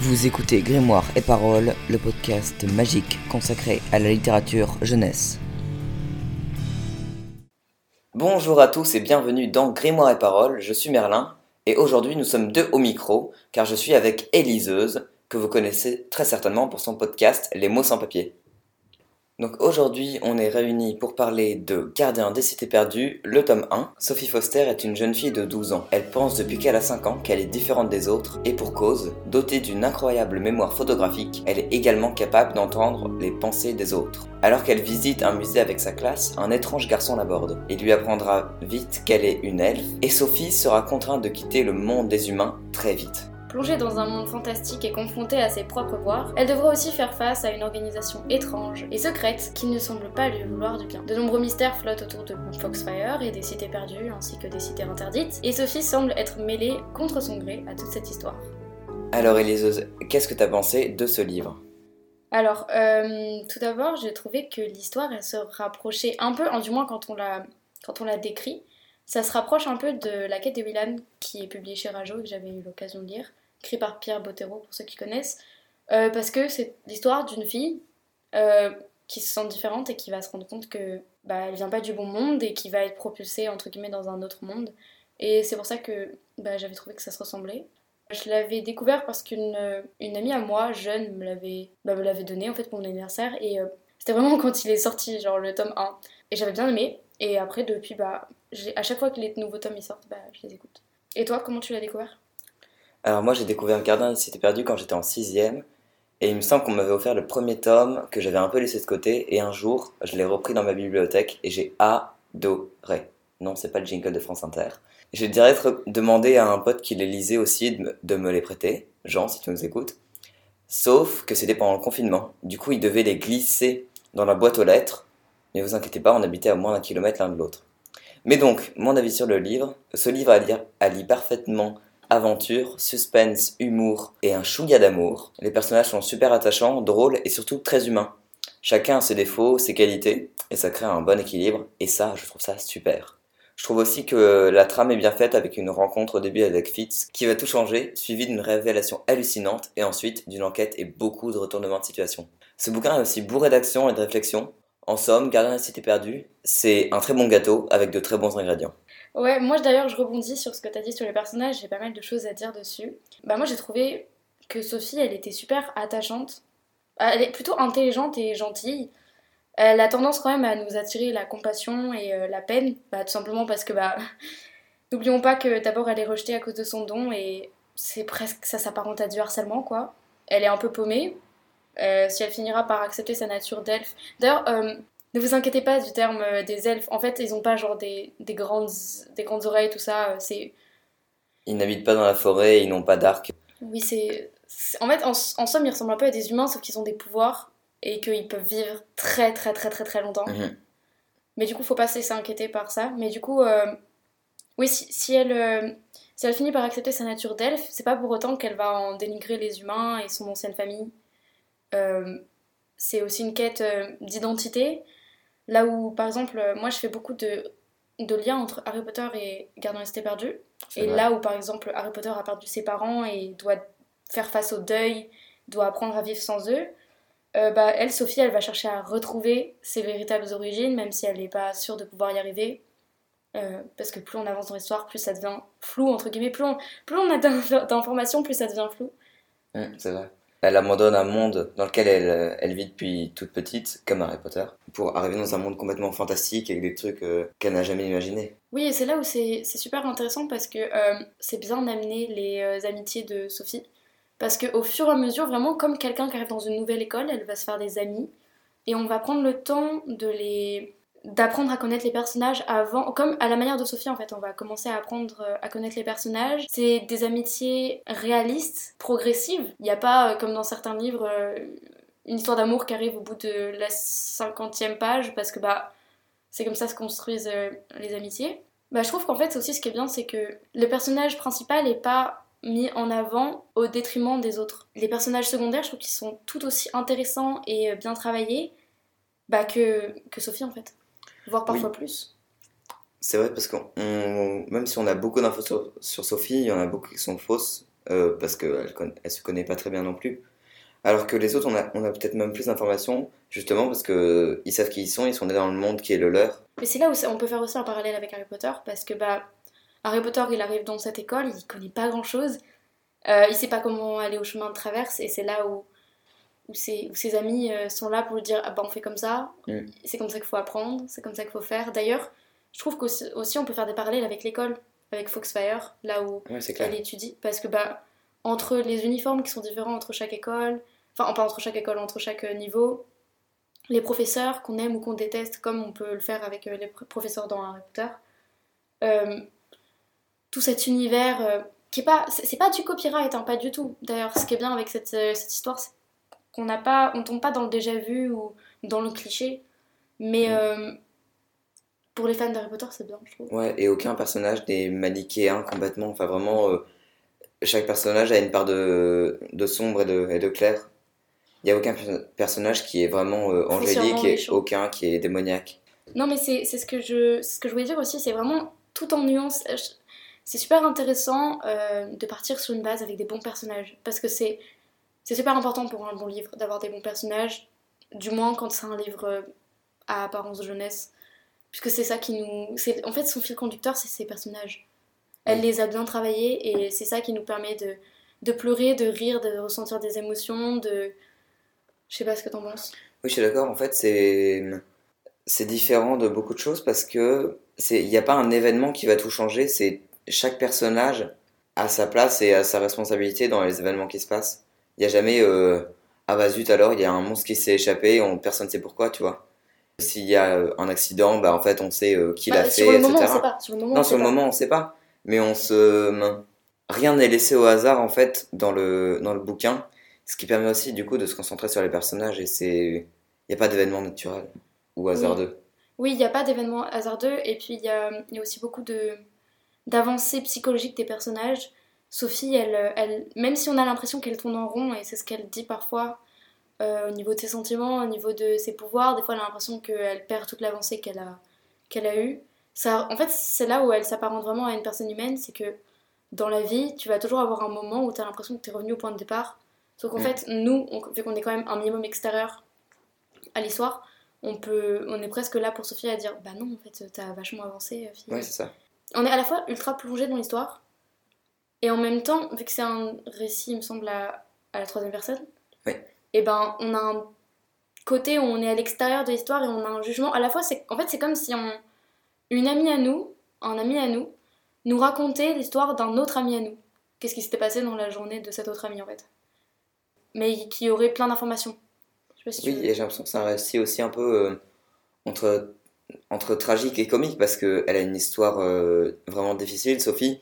Vous écoutez Grimoire et Paroles, le podcast magique consacré à la littérature jeunesse. Bonjour à tous et bienvenue dans Grimoire et Paroles, je suis Merlin et aujourd'hui nous sommes deux au micro car je suis avec Éliseuse que vous connaissez très certainement pour son podcast Les mots sans papier. Donc aujourd'hui, on est réunis pour parler de Gardien des cités perdues, le tome 1. Sophie Foster est une jeune fille de 12 ans. Elle pense depuis qu'elle a 5 ans qu'elle est différente des autres, et pour cause, dotée d'une incroyable mémoire photographique, elle est également capable d'entendre les pensées des autres. Alors qu'elle visite un musée avec sa classe, un étrange garçon l'aborde. Il lui apprendra vite qu'elle est une elfe, et Sophie sera contrainte de quitter le monde des humains très vite. Plongée dans un monde fantastique et confrontée à ses propres pouvoirs, elle devra aussi faire face à une organisation étrange et secrète qui ne semble pas lui vouloir du bien. De nombreux mystères flottent autour de Foxfire et des cités perdues ainsi que des cités interdites, et Sophie semble être mêlée contre son gré à toute cette histoire. Alors Eliseuse, qu'est-ce que t'as pensé de ce livre? Alors, euh, tout d'abord, j'ai trouvé que l'histoire, elle se rapprochait un peu, du moins quand on la, quand on la décrit, ça se rapproche un peu de La quête de Willan, qui est publiée chez Rajo et que j'avais eu l'occasion de lire, écrit par Pierre Bottero pour ceux qui connaissent, euh, parce que c'est l'histoire d'une fille euh, qui se sent différente et qui va se rendre compte que bah, elle vient pas du bon monde et qui va être propulsée entre guillemets dans un autre monde. Et c'est pour ça que bah, j'avais trouvé que ça se ressemblait. Je l'avais découvert parce qu'une une amie à moi, jeune, me l'avait bah, me l'avait donné en fait pour mon anniversaire et euh, c'était vraiment quand il est sorti, genre le tome 1. Et j'avais bien aimé. Et après, depuis, bah, à chaque fois que les nouveaux tomes ils sortent, bah, je les écoute. Et toi, comment tu l'as découvert? Alors moi, j'ai découvert Gardien des Cités Perdues quand j'étais en 6ème. Et il me semble qu'on m'avait offert le premier tome que j'avais un peu laissé de côté. Et un jour, je l'ai repris dans ma bibliothèque et j'ai adoré. Non, c'est pas le jingle de France Inter. J'ai direct demandé à un pote qui les lisait aussi de me, de me les prêter. Jean, si tu nous écoutes. Sauf que c'était pendant le confinement. Du coup, il devait les glisser dans la boîte aux lettres. Mais vous inquiétez pas, on habitait à moins d'un kilomètre l'un de l'autre. Mais donc, mon avis sur le livre, ce livre allie, parfaitement aventure, suspense, humour et un chouïa d'amour. Les personnages sont super attachants, drôles et surtout très humains. Chacun a ses défauts, ses qualités, et ça crée un bon équilibre, et ça, je trouve ça super. Je trouve aussi que la trame est bien faite avec une rencontre au début avec Fitz qui va tout changer, suivi d'une révélation hallucinante et ensuite d'une enquête et beaucoup de retournements de situation. Ce bouquin est aussi bourré d'action et de réflexion, en somme, Gardien de la Cité Perdue, c'est un très bon gâteau avec de très bons ingrédients. Ouais, moi d'ailleurs je rebondis sur ce que tu as dit sur les personnages, j'ai pas mal de choses à dire dessus. Bah moi j'ai trouvé que Sophie, elle était super attachante. Elle est plutôt intelligente et gentille. Elle a tendance quand même à nous attirer la compassion et euh, la peine, bah, tout simplement parce que bah n'oublions pas que d'abord elle est rejetée à cause de son don et c'est presque ça s'apparente à du harcèlement quoi. Elle est un peu paumée, si elle finira par accepter sa nature d'elfe. D'ailleurs, euh, ne vous inquiétez pas du terme euh, des elfes. En fait, ils n'ont pas genre des, des, grandes, des grandes oreilles, tout ça. C'est... Ils n'habitent pas dans la forêt, ils n'ont pas d'arc. Oui, c'est... En fait, en, somme, ils ressemblent un peu à des humains, sauf qu'ils ont des pouvoirs et qu'ils peuvent vivre très très très très très longtemps. Mhm. Mais du coup, faut pas s'inquiéter par ça. Mais du coup, oui, si, si elle... Si elle finit par accepter sa nature d'elfe, c'est pas pour autant qu'elle va en dénigrer les humains et son ancienne famille. Euh, c'est aussi une quête euh, d'identité. Là où, par exemple, euh, moi je fais beaucoup de, de liens entre Harry Potter et Gardien resté perdu. Et là où, par exemple, Harry Potter a perdu ses parents et doit faire face au deuil, doit apprendre à vivre sans eux, bah, elle, Sophie, elle va chercher à retrouver ses véritables origines, même si elle n'est pas sûre de pouvoir y arriver. parce que plus on avance dans l'histoire, plus ça devient flou, entre guillemets. Plus on, plus on a d'informations, plus ça devient flou. c'est vrai elle abandonne un monde dans lequel elle, elle, vit depuis toute petite, comme Harry Potter, pour arriver dans un monde complètement fantastique avec des trucs euh, qu'elle n'a jamais imaginés. Oui, et c'est là où c'est super intéressant parce que euh, c'est bien d'amener les euh, amitiés de Sophie. Parce qu'au fur et à mesure, vraiment, comme quelqu'un qui arrive dans une nouvelle école, elle va se faire des amis. Et on va prendre le temps de les d'apprendre à connaître les personnages avant, comme à la manière de Sophie en fait, on va commencer à apprendre euh, à connaître les personnages. C'est des amitiés réalistes, progressives. Il n'y a pas, euh, comme dans certains livres, euh, une histoire d'amour qui arrive au bout de la cinquantième page, parce que bah c'est comme ça se construisent les amitiés. Bah je trouve qu'en fait aussi ce qui est bien c'est que le personnage principal est pas mis en avant au détriment des autres. Les personnages secondaires, je trouve qu'ils sont tout aussi intéressants et bien travaillés bah, que, que Sophie en fait, voire parfois plus. C'est vrai parce que même si on a beaucoup d'infos sur, sur, Sophie, il y en a beaucoup qui sont fausses euh, parce qu'elle elle se connaît pas très bien non plus. Alors que les autres, on a, on a peut-être même plus d'informations, justement parce qu'ils savent qui ils sont, ils sont nés dans le monde qui est le leur. Mais c'est là où on peut faire aussi un parallèle avec Harry Potter, parce que bah, Harry Potter, il arrive dans cette école, il connaît pas grand-chose, euh, il sait pas comment aller au chemin de traverse, et c'est là où, où, ses, ses amis euh, sont là pour lui dire ah bah on fait comme ça, mm. c'est comme ça qu'il faut apprendre, c'est comme ça qu'il faut faire. D'ailleurs, je trouve qu'aussi on peut faire des parallèles avec l'école, avec Foxfire, là où elle étudie, parce que bah entre les uniformes qui sont différents entre chaque école, enfin pas entre chaque école, entre chaque niveau, les professeurs qu'on aime ou qu'on déteste, comme on peut le faire avec euh, les professeurs dans Harry Potter, euh, tout cet univers euh, qui est pas, c'est pas du copyright, hein, pas du tout. D'ailleurs, ce qui est bien avec cette, cette histoire, c'est qu'on n'a pas, on tombe pas dans le déjà vu ou dans le cliché, mais mm. pour les fans d'Harry Potter, c'est bien, je trouve. Ouais, et aucun personnage n'est manichéen complètement, enfin vraiment chaque personnage a une part de, de sombre et de, et de clair. Il n'y a aucun personnage qui est vraiment euh, angélique et aucun qui est démoniaque. Non, mais c'est ce, que je, ce que je voulais dire aussi, c'est vraiment tout en nuance. C'est super intéressant euh, de partir sur une base avec des bons personnages. Parce que c'est super important pour un bon livre d'avoir des bons personnages, du moins quand c'est un livre euh, à apparence de jeunesse. Puisque c'est ça qui nous. En fait, son fil conducteur, c'est ses personnages. Elle les a bien travaillés et c'est ça qui nous permet de, de pleurer, de rire, de ressentir des émotions, de... Je sais pas ce que t'en penses. Oui, je suis d'accord. En fait, c'est c'est différent de beaucoup de choses parce que c'est il n'y a pas un événement qui va tout changer. C'est chaque personnage a sa place et a sa responsabilité dans les événements qui se passent. Il n'y a jamais euh, ah bah zut alors il y a un monstre qui s'est échappé, on, personne ne sait pourquoi, tu vois. S'il y a euh, un accident, bah en fait on sait euh, qui l'a bah, fait, le Moment, on sait pas. Sur le moment, non, sur le moment on sait pas mais on se rien n'est laissé au hasard en fait dans le dans le bouquin, ce qui permet aussi du coup de se concentrer sur les personnages et c'est il n'y a pas d'événement naturel ou hasardeux. Oui, il n'y a pas d'événement hasardeux et puis il y a, y a, aussi beaucoup de d'avancées psychologiques des personnages. Sophie, elle, elle, même si on a l'impression qu'elle tourne en rond, et c'est ce qu'elle dit parfois euh, au niveau de ses sentiments, au niveau de ses pouvoirs, des fois elle a l'impression qu'elle perd toute l'avancée qu'elle a, qu'elle a eue en fait, c'est là où elle s'apparente vraiment à une personne humaine, c'est que dans la vie, tu vas toujours avoir un moment où tu as l'impression que tu es revenu au point de départ. Sauf qu'en mm. fait, nous, vu qu'on est quand même un minimum extérieur à l'histoire, on, peut, on est presque là pour Sophie à dire Bah non, en fait, t'as vachement avancé, fille. Ouais, c'est ça. On est à la fois ultra plongé dans l'histoire, et en même temps, vu que c'est un récit, il me semble, à, la troisième personne, et eh ben on a un côté où on est à l'extérieur de l'histoire et on a un jugement. À la fois, c'est en fait, c'est comme si on une amie à nous, un ami à nous, nous racontait l'histoire d'un autre ami à nous. Qu'est-ce qui s'était passé dans la journée de cet autre ami en fait? Mais qui aurait plein d'informations. oui, et j'ai l'impression que c'est un récit aussi un peu euh, entre, entre tragique et comique parce qu'elle a une histoire euh, vraiment difficile, Sophie,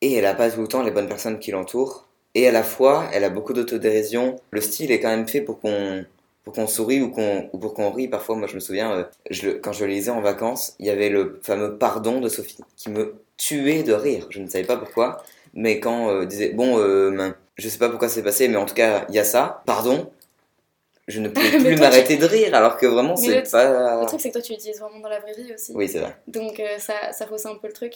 et elle a pas tout le temps les bonnes personnes qui l'entourent. Et à la fois, elle a beaucoup d'autodérision. Le style est quand même fait pour qu'on pour qu'on sourie ou, qu'on, ou pour qu'on rie. Parfois, moi, je me souviens, euh, je, quand je lisais en vacances, il y avait le fameux pardon de Sophie qui me tuait de rire. Je ne savais pas pourquoi, mais quand euh, disait bon, euh, je sais pas pourquoi c'est passé, mais en tout cas, il y a ça, pardon. Je ne pouvais plus m'arrêter de rire, alors que vraiment, c'est pas. Le truc, c'est que toi, tu l'utilises vraiment dans la vraie vie aussi. Oui, c'est vrai. Donc, ça, ça fausse un peu le truc.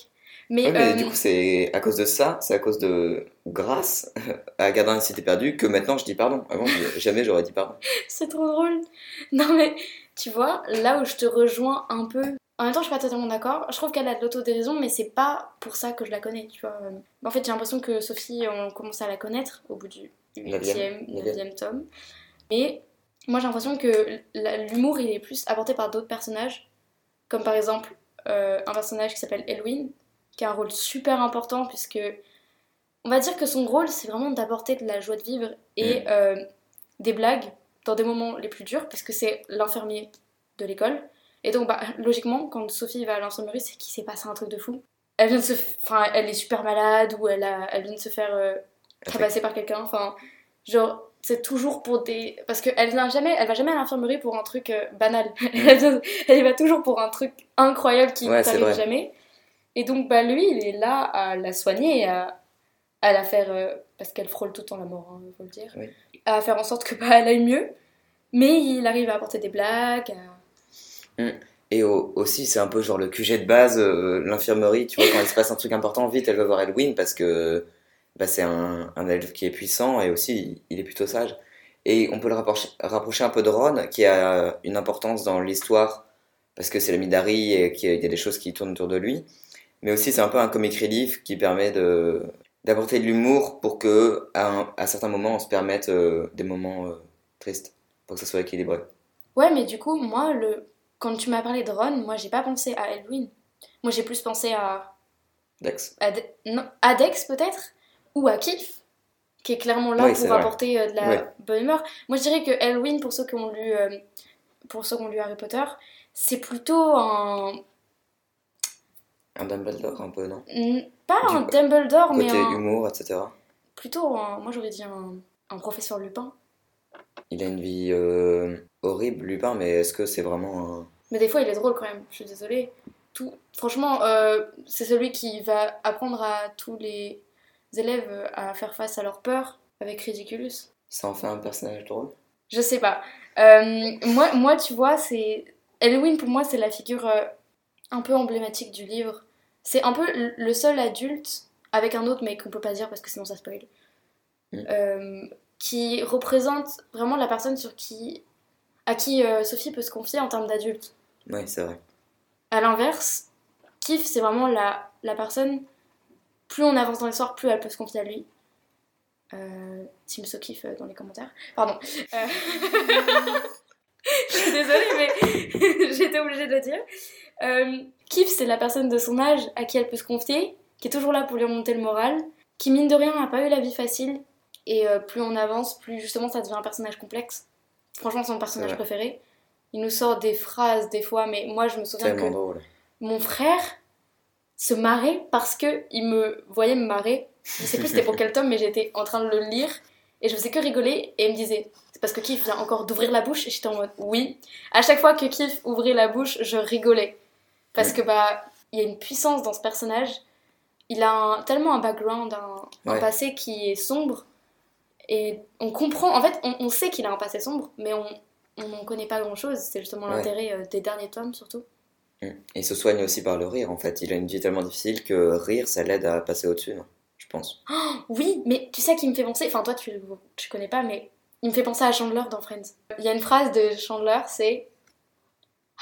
Mais, mais du coup, c'est à cause de ça, c'est à cause de grâce à Gardien Cité Perdue que maintenant je dis pardon. Avant, jamais j'aurais dit pardon. c'est trop drôle. Non, mais tu vois, là où je te rejoins un peu. En même temps, je suis pas totalement d'accord. Je trouve qu'elle a de l'autodérision, mais c'est pas pour ça que je la connais, tu vois. En fait, j'ai l'impression que Sophie, on commence à la connaître au bout du 8e, 9e tome. Mais moi, j'ai l'impression que l'humour, il est plus apporté par d'autres personnages. Comme par exemple, euh, un personnage qui s'appelle Elwin, qui a un rôle super important puisque on va dire que son rôle c'est vraiment d'apporter de la joie de vivre et mm. euh, des blagues dans des moments les plus durs puisque c'est l'infirmier de l'école. Et donc bah, logiquement quand Sophie va à l'infirmerie c'est qu'il s'est passé un truc de fou. Elle vient de se enfin elle est super malade ou elle a elle vient de se faire euh, par quelqu'un enfin genre c'est toujours pour des parce que elle vient jamais elle va jamais à l'infirmerie pour un truc euh, banal. Mm. elle va toujours pour un truc incroyable qui n'arrive jamais et donc, bah, lui, il est là à la soigner et à, à la faire, euh, parce qu'elle frôle tout le temps la mort, il hein, faut le dire, à faire en sorte que bah, elle aille mieux. Mais il arrive à apporter des blagues. Mm. Et aussi, c'est un peu genre le QG de base, euh, l'infirmerie, tu vois, quand il se passe un truc important, vite, elle va voir Elwin parce que bah, c'est un, un elfe qui est puissant et aussi il est plutôt sage. Et on peut le rapprocher, rapprocher un peu de Ron, qui a une importance dans l'histoire parce que c'est la Midari et qu'il y a des choses qui tournent autour de lui. Mais aussi, c'est un peu un comic relief qui permet de, d'apporter de l'humour pour que à, à, certains moments on se permette euh, des moments euh, tristes pour que ça soit équilibré. Ouais, mais du coup, moi, le... quand tu m'as parlé de Ron, moi j'ai pas pensé à Elwin. Moi j'ai plus pensé à. Dex. À, non, à Dex peut-être Ou à Kif qui est clairement là pour apporter euh, de la bonne humeur. Moi je dirais que Elwin, pour ceux qui ont lu, pour ceux qui ont lu Harry Potter, c'est plutôt un un Dumbledore un peu, non Pas un Dumbledore, mais un... humour, etc. Plutôt, moi j'aurais dit un, un, professeur Lupin. Il a une vie euh, horrible, Lupin, mais est-ce que c'est vraiment un... Mais des fois il est drôle quand même, je suis désolée. Tout... Franchement, euh, c'est celui qui va apprendre à tous les élèves à faire face à leur peur avec Ridiculous. Ça en fait un personnage drôle? Je sais pas. Euh, moi, moi, tu vois, c'est... Halloween pour moi c'est la figure un peu emblématique du livre. C'est un peu le seul adulte, avec un autre mais qu'on peut pas dire parce que sinon ça spoil, mm. euh, qui représente vraiment la personne sur qui, à qui euh, Sophie peut se confier en termes d'adulte. Oui, c'est vrai. À l'inverse, Kif, c'est vraiment la, la personne, plus on avance dans l'histoire, plus elle peut se confier à lui. Euh, Team Sokif euh, dans les commentaires. Pardon. Je suis désolée, mais j'étais obligée de le dire. Euh, Kif, c'est la personne de son âge à qui elle peut se confier, qui est toujours là pour lui remonter le moral, qui mine de rien n'a pas eu la vie facile, et euh, plus on avance, plus justement ça devient un personnage complexe. Franchement, c'est mon personnage préféré. Il nous sort des phrases des fois, mais moi je me souviens que mon frère se marrait parce que il me voyait me marrer. Je sais plus c'était pour quel tome, mais j'étais en train de le lire et je faisais que rigoler et il me disait c'est parce que Kif vient encore d'ouvrir la bouche et j'étais en mode oui. À chaque fois que Kif ouvrait la bouche, je rigolais. Parce que bah, il y a une puissance dans ce personnage. Il a tellement un background, un, passé qui est sombre. Et on comprend, en fait, on, sait qu'il a un passé sombre, mais on n'en connaît pas grand chose. C'est justement l'intérêt euh, des derniers tomes, surtout. Mm. Et il se soigne aussi par le rire, en fait. Il a une vie tellement difficile que rire, ça l'aide à passer au-dessus, je pense. Oh, oui, mais tu sais qui me fait penser, enfin toi tu, tu connais pas, mais il me fait penser à Chandler dans Friends. Il y a une phrase de Chandler, c'est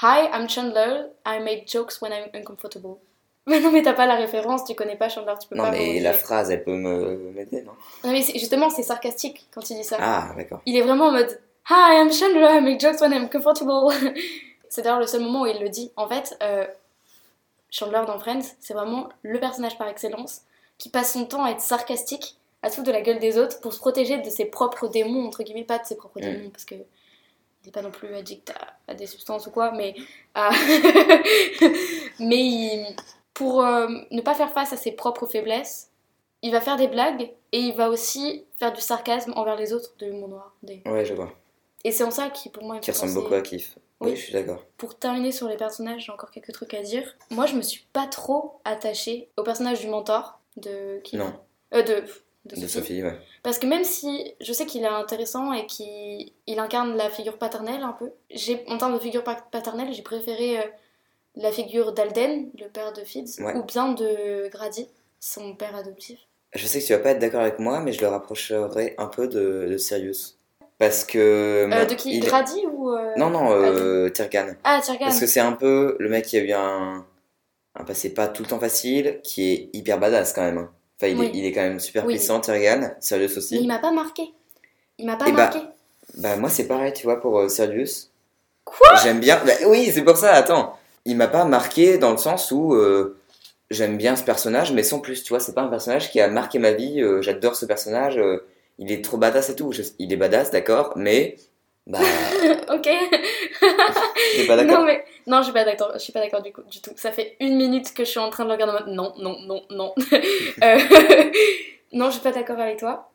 Hi, I'm Chandler. I make jokes when I'm uncomfortable. Mais non, mais t'as pas la référence, tu connais pas Chandler, tu peux non, pas. Non, mais la phrase, elle peut m'aider, non? Non, mais justement, c'est sarcastique quand il dit ça. Ah, d'accord. Il est vraiment en mode Hi, I'm Chandler. I make jokes when I'm comfortable. c'est d'ailleurs le seul moment où il le dit. En fait, euh, Chandler dans Friends, c'est vraiment le personnage par excellence qui passe son temps à être sarcastique, à se foutre de la gueule des autres pour se protéger de ses propres démons, entre guillemets, pas de ses propres mm. démons, parce que n'est pas non plus addict à, des substances ou quoi, mais, mais pour euh, ne pas faire face à ses propres faiblesses, il va faire des blagues et il va aussi faire du sarcasme envers les autres de l'humour noir. Des... Ouais, je vois. Et c'est en ça qui, pour moi, qui ressemble beaucoup à Kif. Oui, je suis d'accord. Pour terminer sur les personnages, j'ai encore quelques trucs à dire. Moi, je me suis pas trop attachée au personnage du mentor de Kif. Non. Euh, de de, Sophie. ouais. Parce que même si je sais qu'il est intéressant et qu'il il incarne la figure paternelle un peu, j'ai en termes de figure paternelle, j'ai préféré euh, la figure d'Alden, le père de Fids, ou bien de Grady, son père adoptif. Je sais que tu vas pas être d'accord avec moi, mais je le rapprocherai un peu de, de Sirius. Parce que. Euh, de qui? Grady ou. Euh, non, non, euh, Tirgan. Ah, Tirgan. Parce que c'est un peu le mec qui a eu un, un passé pas tout le temps facile, qui est hyper badass quand même. Hein il, est, quand même super puissant, Tyrion. Sirius aussi. Mais il m'a pas marqué. Il m'a pas eh bah, marqué. Bah, moi, c'est pareil, tu vois, pour euh, Sirius. Quoi? J'aime bien. Bah, oui, c'est pour ça, attends. Il m'a pas marqué dans le sens où euh, j'aime bien ce personnage, mais sans plus, tu vois, c'est pas un personnage qui a marqué ma vie. Euh, j'adore ce personnage. il est trop badass et tout. il est badass, d'accord, mais bah. ok. pas d'accord Non, mais. Non, je suis pas d'accord. Je suis pas d'accord du, du tout. Ça fait une minute que je suis en train de le regarder en mode non, non, non, non. Euh, non, je suis pas d'accord avec toi.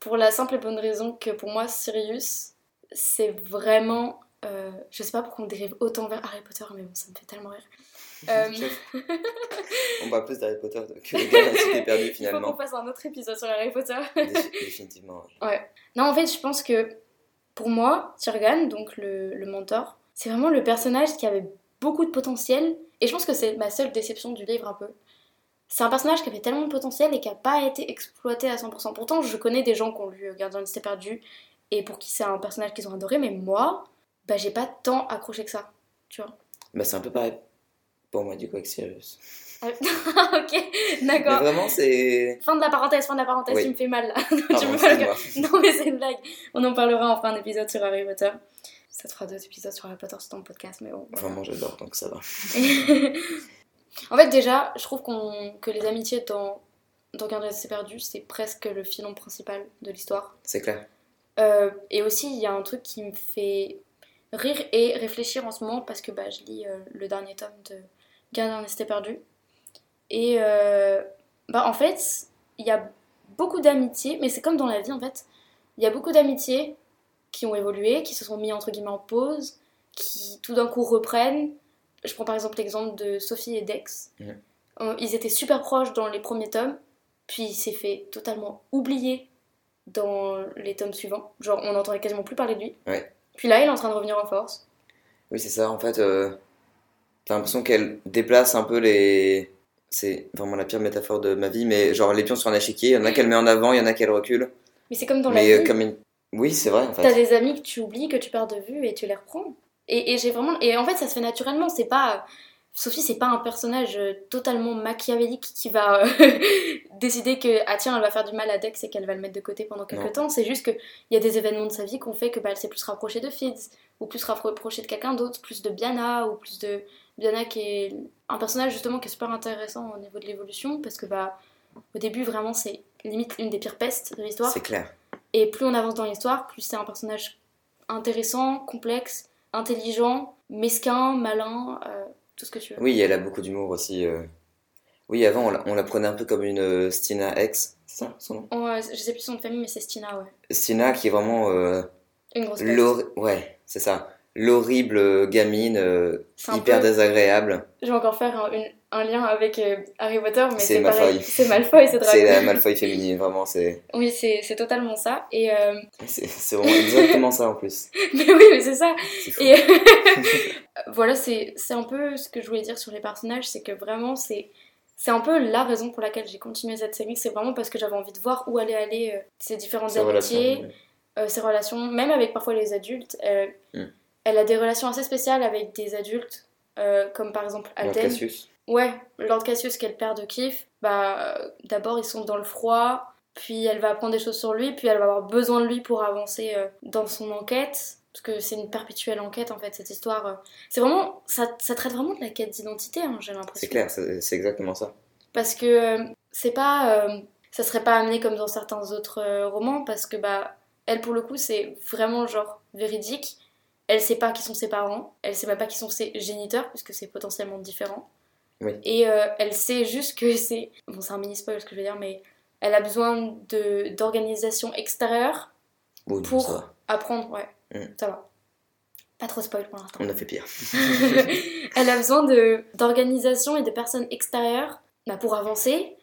Pour la simple et bonne raison que pour moi, Sirius, c'est vraiment. Euh... Je sais pas pourquoi on dérive autant vers Harry Potter, mais bon, ça me fait tellement rire. Euh, On parle plus d'Harry Potter que de Galaxie perdue Il faut finalement. qu'on fasse un autre épisode sur Harry Potter. Dé- Définitivement. Ouais. Non, en fait, je pense que pour moi, Tyrgan, donc le, mentor, c'est vraiment le personnage qui avait beaucoup de potentiel. Et je pense que c'est ma seule déception du livre un peu. C'est un personnage qui avait tellement de potentiel et qui n'a pas été exploité à 100%. Pourtant, je connais des gens qui ont lu Gardien de perdu et pour qui c'est un personnage qu'ils ont adoré, mais moi, bah, j'ai pas tant accroché que ça. Tu vois Bah, c'est un peu pareil pour moi du coup avec Sirius. Ah, Ok, d'accord. vraiment, c'est. Fin de la parenthèse, fin de la parenthèse, Oui. tu me fais mal là. tu Pardon, me fais mal. excuse-moi. Non mais c'est une blague. On en parlera, on fera un épisode sur Harry Potter. Ça te fera deux épisodes sur Harry Potter sur ton podcast, mais bon. voilà. Vraiment, j'adore donc ça va. en fait déjà, je trouve qu'on que les amitiés dans, dans Gardien c'est perdu, c'est presque le filon principal de l'histoire. C'est clair. Euh, et aussi, il y a un truc qui me fait rire et réfléchir en ce moment parce que bah, je lis euh, le dernier tome de Gardien des Cités perdues. Et euh, bah, en fait, il y a beaucoup d'amitiés, mais c'est comme dans la vie en fait. Il y a beaucoup d'amitiés qui ont évolué, qui se sont mis entre guillemets en pause, qui tout d'un coup reprennent. Je prends par exemple l'exemple de Sophie et Dex. Euh, Ils étaient super proches dans les premiers tomes, puis il s'est fait totalement oublier dans les tomes suivants. Genre, on n'entendait quasiment plus parler de lui. Ouais. Puis là, il est en train de revenir en force. Oui, c'est ça. En fait, euh, t'as l'impression qu'elle déplace un peu les. C'est vraiment la pire métaphore de ma vie, mais genre les pions sur un échiquier, il y en a qu'elle met en avant, il y en a qu'elle recule. Mais c'est comme dans mais la euh, vie. comme une. Oui, c'est vrai en T'as fait. des amis que tu oublies, que tu perds de vue et tu les reprends. Et, et j'ai vraiment. Et en fait, ça se fait naturellement. C'est pas. Sophie, c'est pas un personnage euh, totalement machiavélique qui va euh, décider que, ah tiens, elle va faire du mal à Dex et qu'elle va le mettre de côté pendant quelques Non. temps. C'est juste qu'il y a des événements de sa vie qui ont fait que bah, elle s'est plus rapprochée de Fids, ou plus rapprochée de quelqu'un d'autre, plus de Biana, ou plus de. Biana qui est un personnage justement qui est super intéressant au niveau de l'évolution, parce que bah. Au début, vraiment, c'est limite une des pires pestes de l'histoire. C'est clair. Et plus on avance dans l'histoire, plus c'est un personnage intéressant, complexe, intelligent, mesquin, malin, euh, tout ce que tu veux. Oui, elle a beaucoup d'humour aussi. euh. Oui, avant, on la, on la prenait un peu comme une euh, Stina X, c'est ça son nom? Oh, je sais plus son nom de famille, mais c'est Stina, ouais. Stina qui est vraiment. Une grosse peste. Ouais, c'est ça. L'horrible euh, gamine, euh, hyper peu- désagréable. Je vais encore faire un, une- un lien avec euh, Harry Potter, mais C'est. Malfoy. C'est Malfoy, c'est C'est la. Malfoy féminine, vraiment, c'est Oui, c'est c'est totalement ça. Et euh, c'est vraiment exactement ça en plus. mais oui, mais c'est ça. C'est fou. Et voilà, c'est c'est un peu ce que je voulais dire sur les personnages, c'est que vraiment, c'est c'est un peu la raison pour laquelle j'ai continué cette série. C'est vraiment parce que j'avais envie de voir où allaient aller euh, ces différentes amitiés. euh, ses relations, même avec parfois les adultes. Mm. Elle a des relations assez spéciales avec des adultes, euh, comme par exemple Lord Alden. Cassius. Ouais, Lord Cassius, qui est le père de Keith. Bah, euh, d'abord, ils sont dans le froid, puis elle va apprendre des choses sur lui, puis elle va avoir besoin de lui pour avancer euh, dans son enquête. Parce que c'est une perpétuelle enquête en fait, cette histoire. euh. C'est vraiment. Ça, ça traite vraiment de la quête d'identité, hein, j'ai l'impression. C'est clair, c'est exactement ça. Parce que c'est pas. ça serait pas amené comme dans certains autres romans, parce que bah, elle pour le coup, c'est vraiment genre véridique. Elle sait pas qui sont ses parents, elle sait même pas qui sont ses géniteurs, puisque c'est potentiellement différent. Oui. Et euh, elle sait juste que c'est. Bon, c'est un mini spoil ce que je veux dire, mais elle a besoin de d'organisation extérieure Oui, Pour- apprendre, ouais, Mm. ça va. Pas trop spoil pour l'instant. On a fait pire. elle a besoin de d'organisation et de personnes extérieures bah, pour avancer,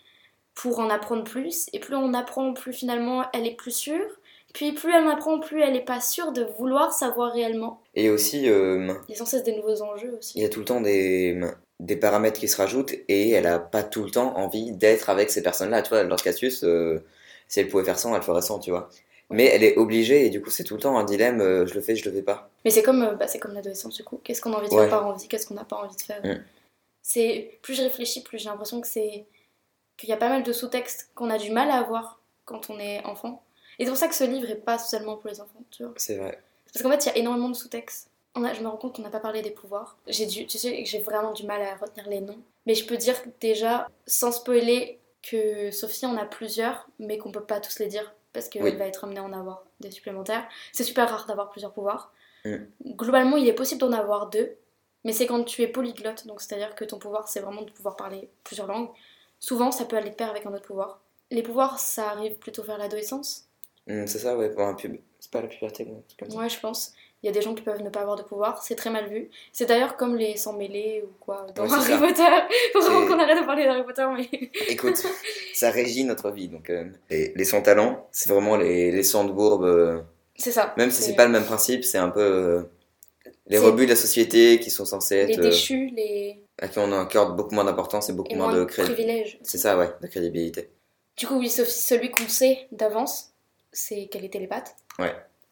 pour en apprendre plus. Et plus on apprend, plus finalement elle est plus sûre. Puis plus elle apprend, plus elle est pas sûre de vouloir savoir réellement. Et aussi, euh, Il y a sans cesse des nouveaux enjeux aussi. il y a tout le temps des, des paramètres qui se rajoutent et elle a pas tout le temps envie d'être avec ces personnes-là. Tu vois, Lord Cassius, euh, si elle pouvait faire sans, elle ferait sans, tu vois. Mais elle est obligée et du coup, c'est tout le temps un dilemme euh, je le fais, je le fais pas. Mais c'est comme, euh, bah, c'est comme l'adolescence du coup. Qu'est-ce qu'on a envie de Ouais. faire par envie? Qu'est-ce qu'on n'a pas envie de faire? Mm. C'est plus je réfléchis, plus j'ai l'impression que c'est qu'il y a pas mal de sous-textes qu'on a du mal à avoir quand on est enfant. Et c'est pour ça que ce livre est pas seulement pour les enfants, tu vois. C'est vrai. Parce qu'en fait, il y a énormément de sous-textes. On a- je me rends compte qu'on n'a pas parlé des pouvoirs. J'ai dû, tu sais j'ai vraiment du mal à retenir les noms. Mais je peux dire déjà, sans spoiler, que Sophie en a plusieurs, mais qu'on peut pas tous les dire parce qu'elle Oui. va être amenée à en avoir des supplémentaires. C'est super rare d'avoir plusieurs pouvoirs. Mm. Globalement, il est possible d'en avoir deux, mais c'est quand tu es polyglotte, donc c'est-à-dire que ton pouvoir c'est vraiment de pouvoir parler plusieurs langues. Souvent, ça peut aller de pair avec un autre pouvoir. Les pouvoirs, ça arrive plutôt vers l'adolescence. Hum, c'est ça, ouais, pour un pub. C'est pas la puberté, comme ça. Ouais, je pense. Il y a des gens qui peuvent ne pas avoir de pouvoir, c'est très mal vu. C'est d'ailleurs comme les sans mêlés ou quoi dans Ouais, Harry ça. Potter. Faut vraiment qu'on arrête de parler d'Harry Potter, mais. Écoute, ça régit notre vie. Donc, euh, les, les sans talents, c'est vraiment les, les sans de bourbe. euh, c'est ça. même si c'est pas le même principe, c'est un peu euh, les rebuts de la société qui sont censés Les être. euh, déchus, les. à qui on accorde beaucoup moins d'importance et beaucoup et moins de de crédibilité. C'est ça, ouais, de crédibilité. Du coup, oui, sauf celui qu'on sait d'avance, c'est qu'elle est télépathe.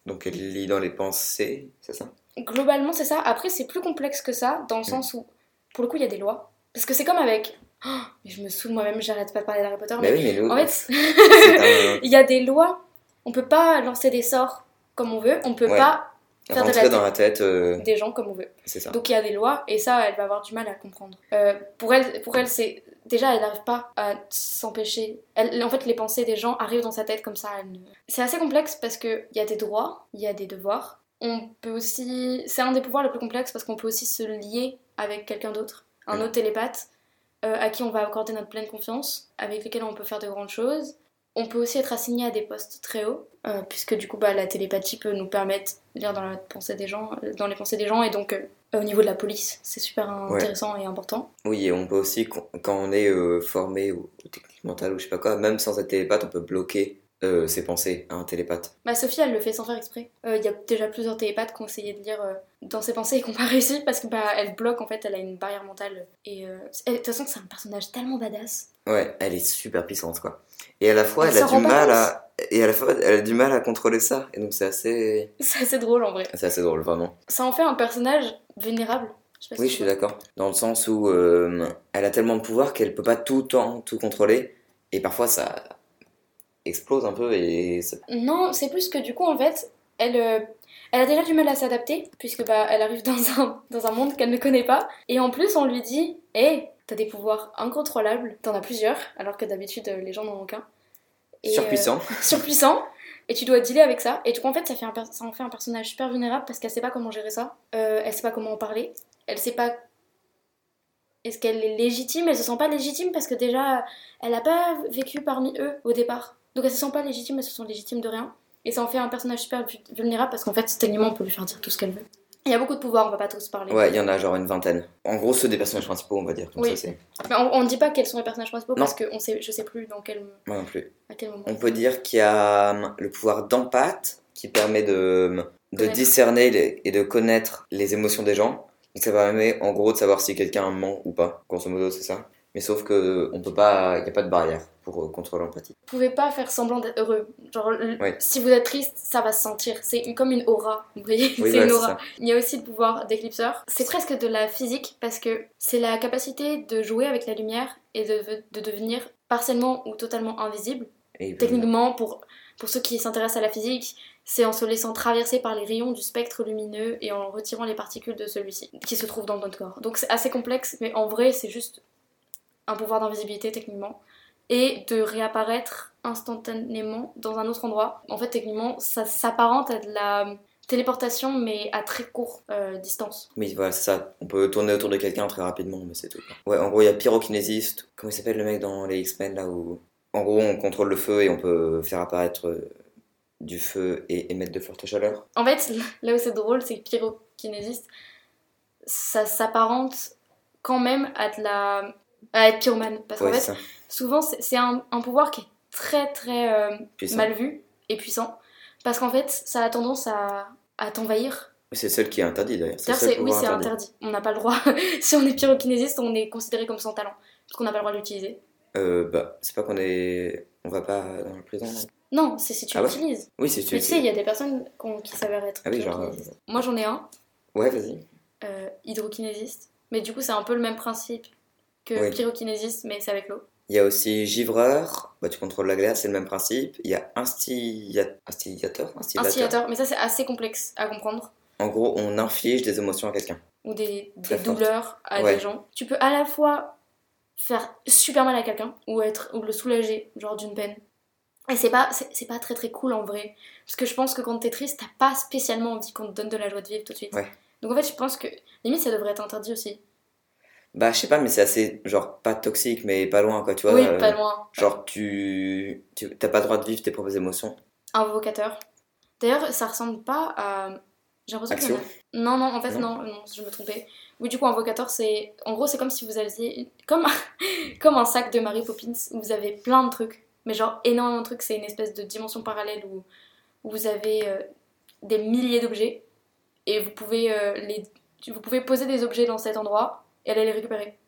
Donc, elle lit dans les pensées, c'est ça? Globalement, c'est ça. Après, c'est plus complexe que ça, dans le sens où, pour le coup, il y a des lois. Parce que c'est comme avec. Oh, mais je me saoule moi-même, j'arrête pas de parler d'Harry Potter. Mais Mais oui, mais nous, en fait, un. il y a des lois. On peut pas lancer des sorts comme on veut. On peut Ouais. pas faire de rentrer la dans la tête, euh, des gens comme on veut. c'est ça. Donc il y a des lois et ça, elle va avoir du mal à comprendre. Euh, pour elle, pour elle c'est déjà elle n'arrive pas à s'empêcher. En fait, les pensées des gens arrivent dans sa tête comme ça. elle C'est assez complexe parce que il y a des droits, il y a des devoirs. On peut aussi, c'est un des pouvoirs les plus complexes parce qu'on peut aussi se lier avec quelqu'un d'autre, un autre télépathe euh, à qui on va accorder notre pleine confiance, avec lequel on peut faire de grandes choses. On peut aussi être assigné à des postes très hauts, euh, puisque du coup bah, la télépathie peut nous permettre de lire dans, la pensée des gens, euh, dans les pensées des gens, et donc euh, au niveau de la police, c'est super intéressant et important. Oui, et on peut aussi, quand on est euh, formé ou, ou technique mentale ou je sais pas quoi, même sans être télépathe, on peut bloquer euh, ses pensées à un télépathe. Bah, Sophie, elle le fait sans faire exprès. Euh, Il y a déjà plusieurs télépathes qui ont essayé de lire euh, dans ses pensées et qui n'ont pas réussi parce que bah, elle bloque, en fait, elle a une barrière mentale. Et euh, elle- de toute façon, c'est un personnage tellement badass. Ouais, elle est super puissante quoi. Et à la fois, Elle elle, a du mal à et à la fois, elle a du mal à contrôler ça. Et donc c'est assez C'est assez drôle en vrai. c'est assez drôle vraiment. Ça en fait un personnage vulnérable. Je sais pas si Oui, je suis d'accord. Dans le sens où euh, elle a tellement de pouvoir qu'elle peut pas tout le temps tout contrôler et parfois ça explose un peu et ça- Non, c'est plus que du coup, en fait, elle, euh, elle a déjà du mal à s'adapter, puisque bah, elle arrive dans un, dans un monde qu'elle ne connaît pas. Et en plus, on lui dit Hé, t'as des pouvoirs incontrôlables, t'en as plusieurs, alors que d'habitude, les gens n'en ont qu'un. Et, euh, surpuissant. Et tu dois dealer avec ça. Et du coup, en fait, ça, un en fait un personnage super vulnérable parce qu'elle sait pas comment gérer ça. Euh, elle sait pas comment en parler. Elle sait pas. Est-ce qu'elle est légitime Elle se sent pas légitime parce que déjà, elle a pas vécu parmi eux au départ. Donc elle se sent pas légitime, elle se sent légitime de rien. Et ça en fait un personnage super vu- vulnérable parce qu'en fait, techniquement, on peut lui faire dire tout ce qu'elle veut. Il y a beaucoup de pouvoirs, on va pas tous parler. Ouais, il y en a genre une vingtaine. En gros, ceux des personnages principaux, on va dire. Comme Oui. ça. Mais on, on dit pas quels sont les personnages principaux Non. parce que on sait, je sais plus dans quel, Moi non plus. à quel moment. On peut dire qu'il y a hum, le pouvoir d'empathie qui permet de, hum, de discerner les- et de connaître les émotions des gens. Donc ça permet en gros de savoir si quelqu'un ment ou pas. Grosso modo, c'est ça. Mais sauf que on peut pas, il n'y a pas de barrière pour euh, contrôler l'empathie. Vous pouvez pas faire semblant d'être heureux. Genre, Oui. si vous êtes triste, ça va se sentir. C'est comme une aura. Vous voyez Oui, C'est ouais, une aura. Il y a aussi le pouvoir d'éclipseur. C'est presque de la physique parce que c'est la capacité de jouer avec la lumière et de, de devenir partiellement ou totalement invisible. Et Techniquement, pour, pour ceux qui s'intéressent à la physique, c'est en se laissant traverser par les rayons du spectre lumineux et en retirant les particules de celui-ci qui se trouvent dans notre corps. Donc c'est assez complexe, mais en vrai, c'est juste un pouvoir d'invisibilité techniquement et de réapparaître instantanément dans un autre endroit. En fait, techniquement, ça s'apparente à de la téléportation, mais à très courte euh, distance. Oui, voilà, c'est ça. On peut tourner autour de quelqu'un très rapidement, mais c'est tout. Ouais, en gros, il y a pyrokinésiste. Comment il s'appelle le mec dans les X-Men là où. En gros, on contrôle le feu et on peut faire apparaître euh, du feu et émettre de fortes chaleurs. En fait, là où c'est drôle, c'est que pyrokinésiste, ça s'apparente quand même à de la à être pyromane parce Ouais, qu'en fait, ça. souvent c'est un, un pouvoir qui est très très euh, mal vu et puissant parce qu'en fait, ça a tendance à, à t'envahir. C'est le seul qui est interdit d'ailleurs. C'est le oui, c'est interdit. On n'a pas le droit. si on est pyrokinésiste, on est considéré comme sans talent parce qu'on n'a pas le droit de l'utiliser. Euh, bah, c'est pas qu'on est. On va pas dans la prison là Non, c'est si tu Ah l'utilises. Oui, c'est tu Mais tu sais, il y a des personnes qui s'avèrent être Ah oui, genre, pyrokinésistes. Moi, j'en ai un. Ouais, vas-y. euh, hydrokinésiste. Mais du coup, c'est un peu le même principe que Oui. pyrokinésiste, mais c'est avec l'eau. Il y a aussi givreur, bah, tu contrôles la glace, c'est le même principe. Il y a instillateur, instillateur. Instillateur, mais ça, c'est assez complexe à comprendre. En gros, on inflige des émotions à quelqu'un. Ou des, douleurs à Ouais. des gens. Tu peux à la fois faire super mal à quelqu'un ou, être, ou le soulager, genre d'une peine. Et c'est pas, c'est, c'est pas très très cool en vrai. Parce que je pense que quand t'es triste, t'as pas spécialement envie qu'on te donne de la joie de vivre tout de suite. Ouais. Donc en fait, je pense que limite ça devrait être interdit aussi. Bah, je sais pas, mais c'est assez, genre, pas toxique, mais pas loin, quoi, tu vois. oui, euh, pas loin. Genre, tu. tu- T'as pas le droit de vivre tes propres émotions. Invocateur. D'ailleurs, ça ressemble pas à J'ai l'impression a- Non, non, en fait, non, non, je me trompais. Oui, du coup, Invocator, c'est. En gros, c'est comme si vous aviez. Comme un... comme un sac de Mary Poppins où vous avez plein de trucs. Mais genre, énormément de trucs. C'est une espèce de dimension parallèle où, où vous avez euh, des milliers d'objets. Et vous pouvez, euh, les... vous pouvez poser des objets dans cet endroit et aller les récupérer.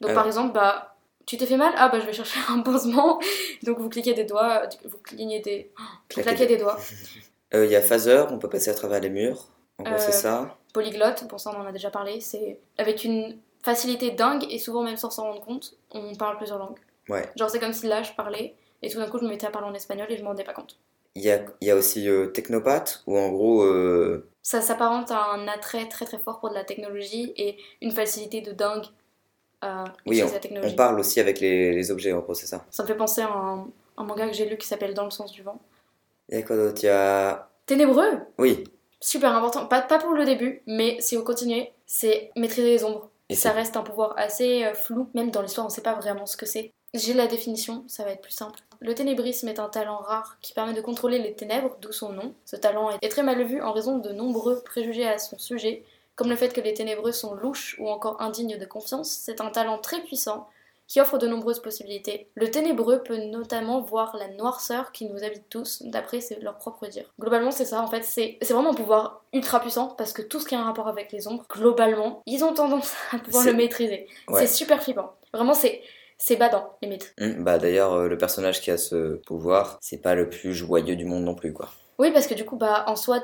Donc, par ouais. exemple, bah. Tu t'es fait mal? Ah bah je vais chercher un pansement. Donc vous cliquez des doigts, vous clignez des, vous Claquer claquez des doigts. Euh, Il y a Phaser, on peut passer à travers les murs. En gros, Euh, c'est ça. polyglotte, pour ça on en a déjà parlé, c'est avec une facilité dingue et souvent même sans s'en rendre compte, on parle plusieurs langues. Ouais. Genre c'est comme si là je parlais et tout d'un coup je me mettais à parler en espagnol et je m'en rendais pas compte. Il y a, y a aussi euh, Technopath, où en gros, euh, Ça s'apparente à un attrait très très fort pour de la technologie et une facilité de dingue à Oui, utiliser la on technologie. parle aussi avec les, les objets, en gros, c'est ça. Ça me fait penser à un, un manga que j'ai lu qui s'appelle Dans le sens du vent. Il y a quoi d'autre? Il y a. Ténébreux Oui, Super important, pas, pas pour le début, mais si vous continuez, c'est maîtriser les ombres. Et ça reste un pouvoir assez euh, flou, même dans l'histoire on sait pas vraiment ce que c'est. J'ai la définition, ça va être plus simple. Le ténébrisme est un talent rare qui permet de contrôler les ténèbres, d'où son nom. Ce talent est très mal vu en raison de nombreux préjugés à son sujet, comme le fait que les ténébreux sont louches ou encore indignes de confiance. C'est un talent très puissant qui offre de nombreuses possibilités. Le ténébreux peut notamment voir la noirceur qui nous habite tous, d'après leur propre dire. Globalement, c'est ça, en fait, c'est vraiment un pouvoir ultra puissant, parce que tout ce qui a un rapport avec les ombres, globalement, ils ont tendance à pouvoir le maîtriser. Ouais. C'est super flippant. Vraiment, c'est c'est badant, limite. Hum, bah d'ailleurs, euh, le personnage qui a ce pouvoir, c'est pas le plus joyeux du monde non plus, quoi. Oui, parce que du coup, bah, en soi,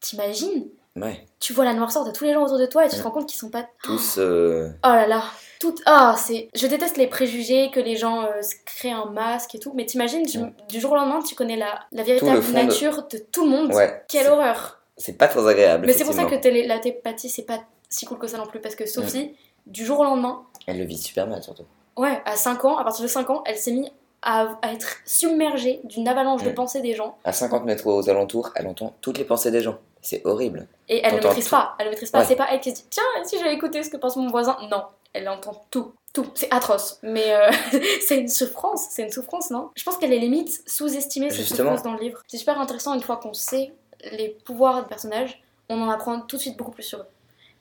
t'imagines Ouais, tu vois la noirceur de tous les gens autour de toi et tu te Mm. rends compte qu'ils sont pas tous. euh, Oh là là, tout. Ah, c'est. Je déteste les préjugés, que les gens euh, se créent un masque et tout. Mais t'imagines, du, Mm. du jour au lendemain, tu connais la, la véritable de- nature de... tout le monde. Ouais. Quelle horreur. C'est pas très agréable. Mais c'est pour ça que télé- la télépathie, c'est pas si cool que ça non plus. Parce que Sophie, du jour au lendemain, Elle le vit super mal, surtout. Ouais, à 5 ans, à partir de 5 ans, elle s'est mise à, à être submergée d'une avalanche de pensées des gens. À 50 mètres aux alentours, elle entend toutes les pensées des gens. C'est horrible. Et elle ne maîtrise pas. Elle ne maîtrise pas. Ouais. C'est pas elle qui se dit tiens, si j'avais écouté ce que pense mon voisin. Non, elle entend tout. Tout. C'est atroce. Mais euh, c'est une souffrance. C'est une souffrance, non? Je pense qu'elle est limite sous-estimée, cette souffrance dans le livre. C'est super intéressant une fois qu'on sait les pouvoirs des personnages, on en apprend tout de suite beaucoup plus sur eux.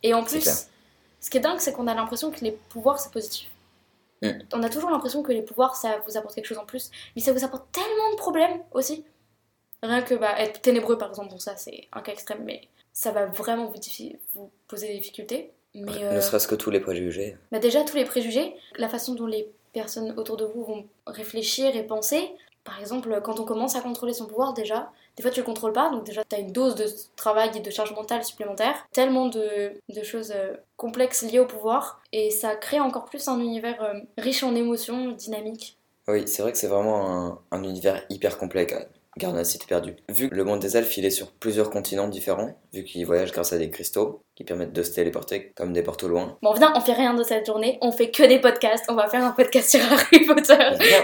Et en plus, ce qui est dingue, c'est qu'on a l'impression que les pouvoirs, c'est positif. Mm. On a toujours l'impression que les pouvoirs, ça vous apporte quelque chose en plus. Mais ça vous apporte tellement de problèmes aussi. Rien que bah, être ténébreux, par exemple, bon, ça c'est un cas extrême, mais ça va vraiment vous, poser des difficultés. Mais euh, Ne serait-ce que tous les préjugés. bah, déjà, tous les préjugés, la façon dont les personnes autour de vous vont réfléchir et penser. Par exemple, quand on commence à contrôler son pouvoir, déjà, des fois tu le contrôles pas, donc déjà t'as une dose de travail et de charge mentale supplémentaire. Tellement de, choses euh, complexes liées au pouvoir, et ça crée encore plus un univers euh, riche en émotions, dynamique. Oui, c'est vrai que c'est vraiment un, un univers hyper complet, Garde la cité perdue. Vu que le monde des elfes, il est sur plusieurs continents différents, vu qu'ils voyagent grâce à des cristaux qui permettent de se téléporter comme des portes au loin. Bon, viens, on fait rien de cette journée, on fait que des podcasts, on va faire un podcast sur Harry Potter.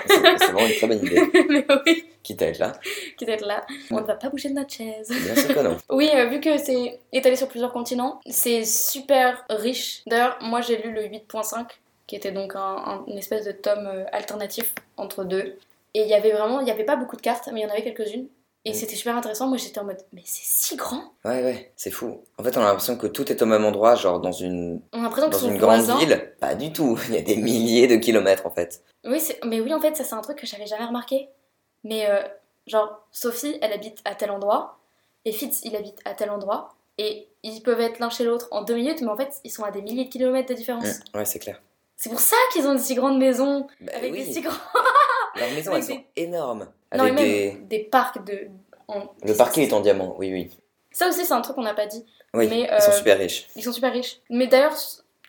C'est vraiment une très bonne idée. Mais oui, Quitte à être là. qui d'être là. On ne va pas bouger de notre chaise. Bien sûr que non. Oui, euh, vu que c'est étalé sur plusieurs continents, c'est super riche. D'ailleurs, moi j'ai lu le 8.5, qui était donc un, un- une espèce de tome euh, alternatif entre deux. Et il y avait vraiment, il n'y avait pas beaucoup de cartes, mais il y en avait quelques-unes. Et c'était super intéressant. Moi j'étais en mode, mais c'est si grand Ouais, ouais, c'est fou. En fait, on a l'impression que tout est au même endroit, genre dans une, On a l'impression que dans son une grande ville. Pas du tout. Il y a des milliers de kilomètres, en fait. Oui, c'est- mais oui, en fait, ça c'est un truc que j'avais jamais remarqué. Mais euh, genre, Sophie, elle habite à tel endroit, et Fitz, il habite à tel endroit, et ils peuvent être l'un chez l'autre en deux minutes, mais en fait, ils sont à des milliers de kilomètres de différence. Mm, Ouais, c'est clair. C'est pour ça qu'ils ont une si grande maison, Bah avec oui, des si grands... leurs maisons, elles sont énormes. Non, mais Avec même des... des parcs de... en- Le parquet est en diamant, oui, oui. Ça aussi, c'est un truc qu'on n'a pas dit. Oui, Mais, ils sont euh, super riches. Ils sont super riches. Mais d'ailleurs,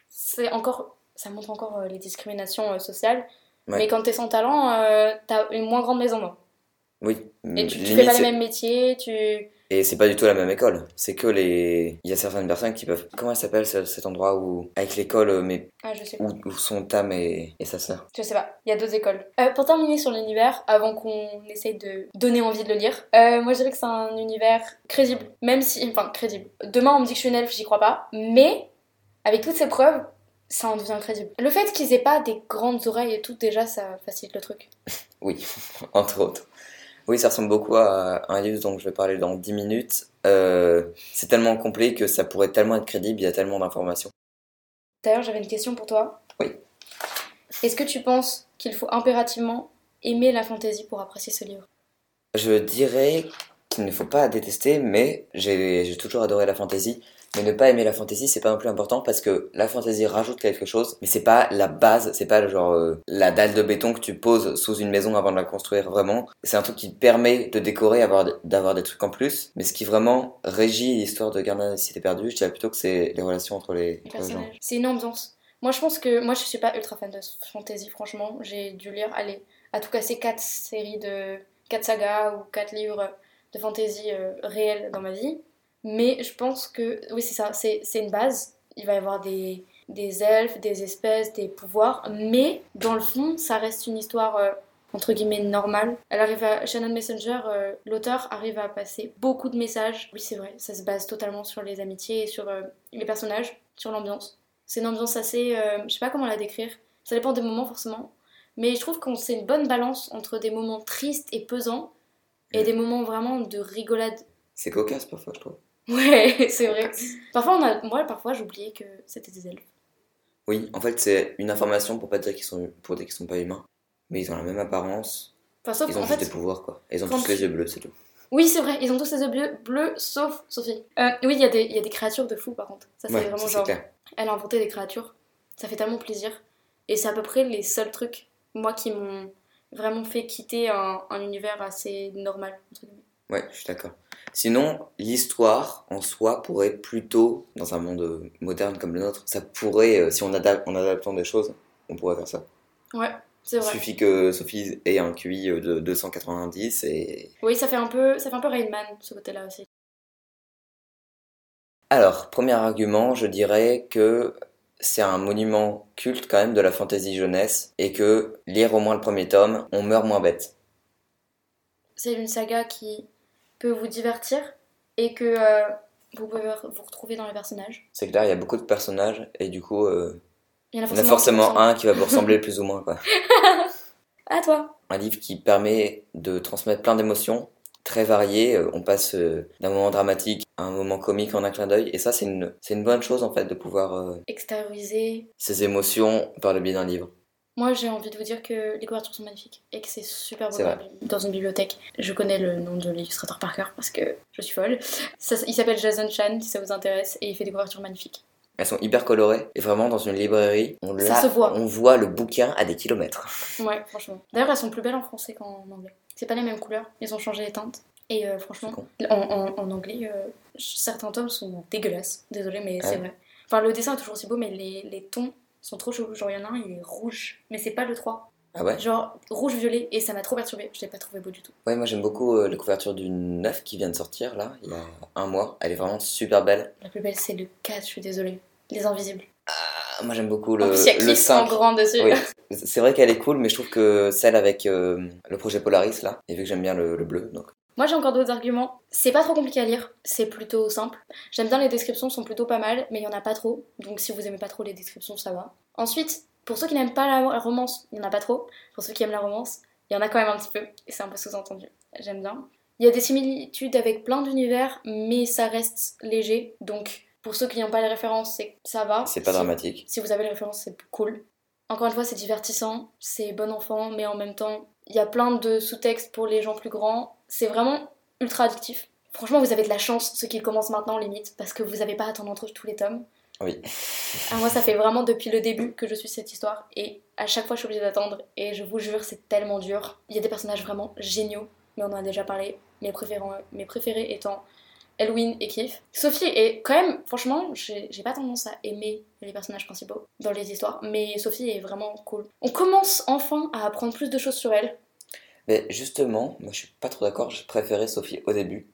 c'est encore... Ça montre encore euh, les discriminations euh, sociales. Ouais. Mais quand t'es sans talent, euh, t'as une moins grande maison, non? Oui. Et tu, tu fais pas les mêmes métiers, tu... Et c'est pas du tout la même école. C'est que les. Il y a certaines personnes qui peuvent. Comment elle s'appelle ce- cet endroit où. Avec l'école, euh, mais Ah, je sais pas. où, où sont Tam et, et sa sœur? Je sais pas, il y a deux écoles. Euh, pour terminer sur l'univers, avant qu'on essaye de donner envie de le lire, euh, moi je dirais que c'est un univers crédible. Même si. Enfin, crédible. Demain on me dit que je suis une elfe, j'y crois pas. Mais, avec toutes ces preuves, ça en devient crédible. Le fait qu'ils aient pas des grandes oreilles et tout, déjà ça facilite le truc. Oui, entre autres. Oui, ça ressemble beaucoup à un livre dont je vais parler dans 10 minutes. Euh, c'est tellement complet que ça pourrait tellement être crédible, il y a tellement d'informations. D'ailleurs, j'avais une question pour toi. Oui. Est-ce que tu penses qu'il faut impérativement aimer la fantaisie pour apprécier ce livre? Je dirais qu'il ne faut pas détester, mais j'ai toujours adoré la fantaisie. Mais ne pas aimer la fantaisie, c'est pas non plus important parce que la fantaisie rajoute quelque chose, mais c'est pas la base, c'est pas le genre euh, la dalle de béton que tu poses sous une maison avant de la construire vraiment. C'est un truc qui permet de décorer, d'avoir des trucs en plus, mais ce qui vraiment régit l'histoire de Gardien des Cités Perdues, je dirais plutôt que c'est les relations entre les, personnages. C'est une ambiance. Moi, je pense que moi, je suis pas ultra fan de fantasy, franchement. J'ai dû lire, allez, à tout casser 4 séries de 4 sagas ou 4 livres de fantasy euh, réels dans ma vie. Mais je pense que, oui, c'est ça, c'est une base. Il va y avoir des, des elfes, des espèces, des pouvoirs, mais dans le fond, ça reste une histoire euh, entre guillemets normale. Elle arrive à Shannon Messenger, euh, l'auteur arrive à passer beaucoup de messages. Oui, c'est vrai, ça se base totalement sur les amitiés et sur euh, les personnages, sur l'ambiance. C'est une ambiance assez, je sais pas comment la décrire. Ça dépend des moments forcément, mais je trouve qu'on c'est une bonne balance entre des moments tristes et pesants et des moments vraiment de rigolade. C'est cocasse parfois, je trouve. Ouais, c'est vrai. Parfois, on a... moi, parfois, j'oubliais que c'était des elfes. Oui, en fait, c'est une information pour pas dire qu'ils sont pour dire qu'ils sont pas humains, mais ils ont la même apparence. Enfin, sauf ils ont juste des pouvoirs, quoi. Ils ont tous les yeux bleus, c'est tout. Oui, c'est vrai, ils ont tous les yeux bleus, bleus sauf Sophie. Euh, oui, il y, a des, y a des créatures de fou, par contre. Ça, c'est vraiment genre. Elle a inventé des créatures. Ça fait tellement plaisir. Et c'est à peu près les seuls trucs, moi, qui m'ont vraiment fait quitter un, un univers assez normal, entre guillemets. Ouais, je suis d'accord. Sinon, l'histoire en soi pourrait plutôt, dans un monde moderne comme le nôtre, ça pourrait, euh, si on adapte en adaptant des choses, on pourrait faire ça. Ouais, c'est vrai. Il suffit que Sophie ait un QI de 290 et. Oui, ça fait un peu, ça fait un peu Rainman, ce côté-là aussi. Alors, premier argument, je dirais que c'est un monument culte quand même de la fantasy jeunesse et que lire au moins le premier tome, on meurt moins bête. C'est une saga qui peut vous divertir et que euh, vous pouvez vous retrouver dans les personnages. C'est clair, il y a beaucoup de personnages et du coup, euh, il y en a forcément, un qui va vous ressembler plus ou moins. Quoi. à toi Un livre qui permet de transmettre plein d'émotions très variées. Euh, on passe d'un moment dramatique à un moment comique en un clin d'œil et ça, c'est une, une bonne chose en fait de pouvoir extérioriser ses émotions par le biais d'un livre. Moi, j'ai envie de vous dire que les couvertures sont magnifiques et que c'est super beau dans une bibliothèque. Je connais le nom de l'illustrateur par cœur parce que je suis folle. il s'appelle Jason Chan, si ça vous intéresse, et il fait des couvertures magnifiques. Elles sont hyper colorées et vraiment dans une librairie, on, ça se voit. on voit le bouquin à des kilomètres. Ouais, franchement. D'ailleurs, elles sont plus belles en français qu'en anglais. C'est pas les mêmes couleurs, ils ont changé les teintes. Et euh, franchement, en, anglais, euh, certains tomes sont dégueulasses. Désolée, mais c'est vrai. Enfin, le dessin est toujours aussi beau, mais les, les tons sont trop chelous. Genre, il y en a un, il est rouge, mais c'est pas le 3. Ah ouais? Genre rouge-violet, et ça m'a trop perturbé. Je l'ai pas trouvé beau du tout. Ouais, moi j'aime beaucoup euh, la couverture du 9 qui vient de sortir là, il y a un mois. Elle est vraiment super belle. La plus belle, c'est le 4, je suis désolée. Les Invisibles. Ah, moi j'aime beaucoup le, plus, y a 5. en grand dessus. Oui. C'est vrai qu'elle est cool, mais je trouve que celle avec euh, le projet Polaris là, et vu que j'aime bien le, le bleu, donc moi j'ai encore d'autres arguments. C'est pas trop compliqué à lire, c'est plutôt simple. J'aime bien les descriptions, sont plutôt pas mal, mais il y en a pas trop. Donc si vous aimez pas trop les descriptions, ça va. Ensuite, pour ceux qui n'aiment pas la romance, il y en a pas trop. Pour ceux qui aiment la romance, il y en a quand même un petit peu, et c'est un peu sous-entendu. J'aime bien. Il y a des similitudes avec plein d'univers, mais ça reste léger. Donc pour ceux qui n'ont pas les références, ça va. C'est pas dramatique. Si vous avez les références, c'est cool. Encore une fois, c'est divertissant, c'est bon enfant, mais en même temps, il y a plein de sous-textes pour les gens plus grands. C'est vraiment ultra addictif. Franchement, vous avez de la chance, ceux qui commencent maintenant, limite, parce que vous n'avez pas à attendre entre tous les tomes. Oui. Ah, moi, ça fait vraiment depuis le début que je suis cette histoire, et à chaque fois, je suis obligée d'attendre, et je vous jure, c'est tellement dur. Il y a des personnages vraiment géniaux, mais on en a déjà parlé, mes préférés, mes préférés étant Elwin et Keith. Sophie est quand même, franchement, j'ai pas tendance à aimer les personnages principaux dans les histoires, mais Sophie est vraiment cool. On commence enfin à apprendre plus de choses sur elle. Mais justement, moi je suis pas trop d'accord, j'ai préféré Sophie au début,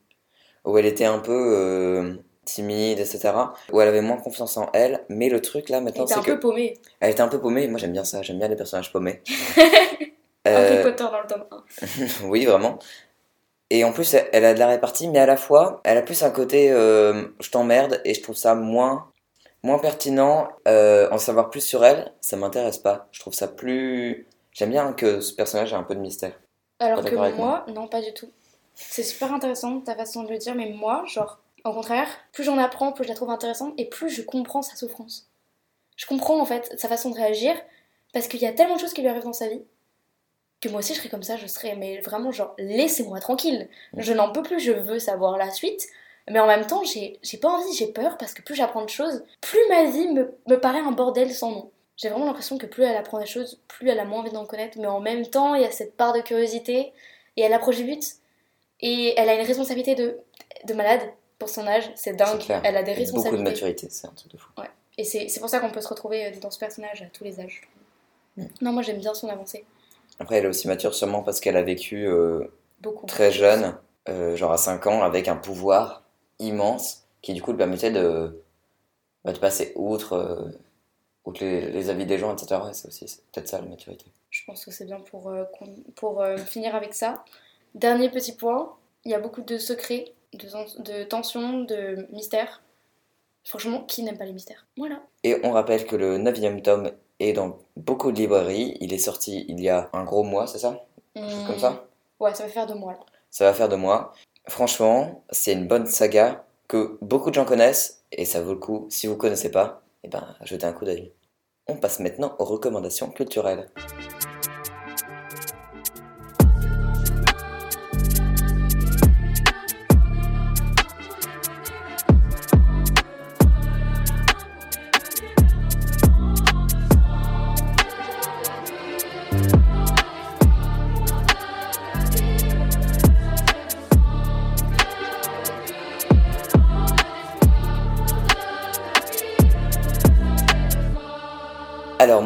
où elle était un peu euh, timide, etc. Où elle avait moins confiance en elle, mais le truc là maintenant c'est. Elle était un peu paumée. Elle était un peu paumée, moi j'aime bien ça, j'aime bien les personnages paumés. Harry euh, Potter dans le tome 1. oui, vraiment. Et en plus, elle a de la répartie, mais à la fois, elle a plus un côté euh, je t'emmerde et je trouve ça moins, moins pertinent. Euh, en savoir plus sur elle, ça m'intéresse pas. Je trouve ça plus. J'aime bien que ce personnage ait un peu de mystère. Alors que moi, non, pas du tout. C'est super intéressant ta façon de le dire, mais moi, genre, au contraire, plus j'en apprends, plus je la trouve intéressante et plus je comprends sa souffrance. Je comprends en fait sa façon de réagir parce qu'il y a tellement de choses qui lui arrivent dans sa vie que moi aussi je serais comme ça, je serais, mais vraiment genre, laissez-moi tranquille. Je n'en peux plus, je veux savoir la suite. Mais en même temps, j'ai pas envie, j'ai peur parce que plus j'apprends de choses, plus ma vie me, me paraît un bordel sans nom. J'ai vraiment l'impression que plus elle apprend des choses, plus elle a moins envie d'en connaître. Mais en même temps, il y a cette part de curiosité et elle approche du but. Et elle a une responsabilité de, de malade pour son âge, c'est dingue. Elle a des responsabilités. Beaucoup de maturité, c'est un truc de fou. Ouais. Et c'est pour ça qu'on peut se retrouver euh, dans ce personnage à tous les âges. Mm. Non, moi j'aime bien son avancée. Après, elle est aussi mature sûrement parce qu'elle a vécu euh, Beaucoup. très jeune, euh, genre à 5 ans, avec un pouvoir immense qui du coup lui permettait de, bah, de passer outre, outre les, avis des gens, etc. c'est aussi peut-être ça la maturité. Je pense que c'est bien pour, pour finir avec ça. Dernier petit point, il y a beaucoup de secrets, de, de tensions, de mystères. Franchement, qui n'aime pas les mystères? Voilà. Et on rappelle que le 9 tome est dans beaucoup de librairies. Il est sorti il y a un gros mois, c'est ça? Comme ça? Mmh. Ouais, ça va faire deux mois. Ça va faire deux mois. Franchement, c'est une bonne saga que beaucoup de gens connaissent et ça vaut le coup. Si vous connaissez pas, eh ben, jetez un coup d'œil. On passe maintenant aux recommandations culturelles.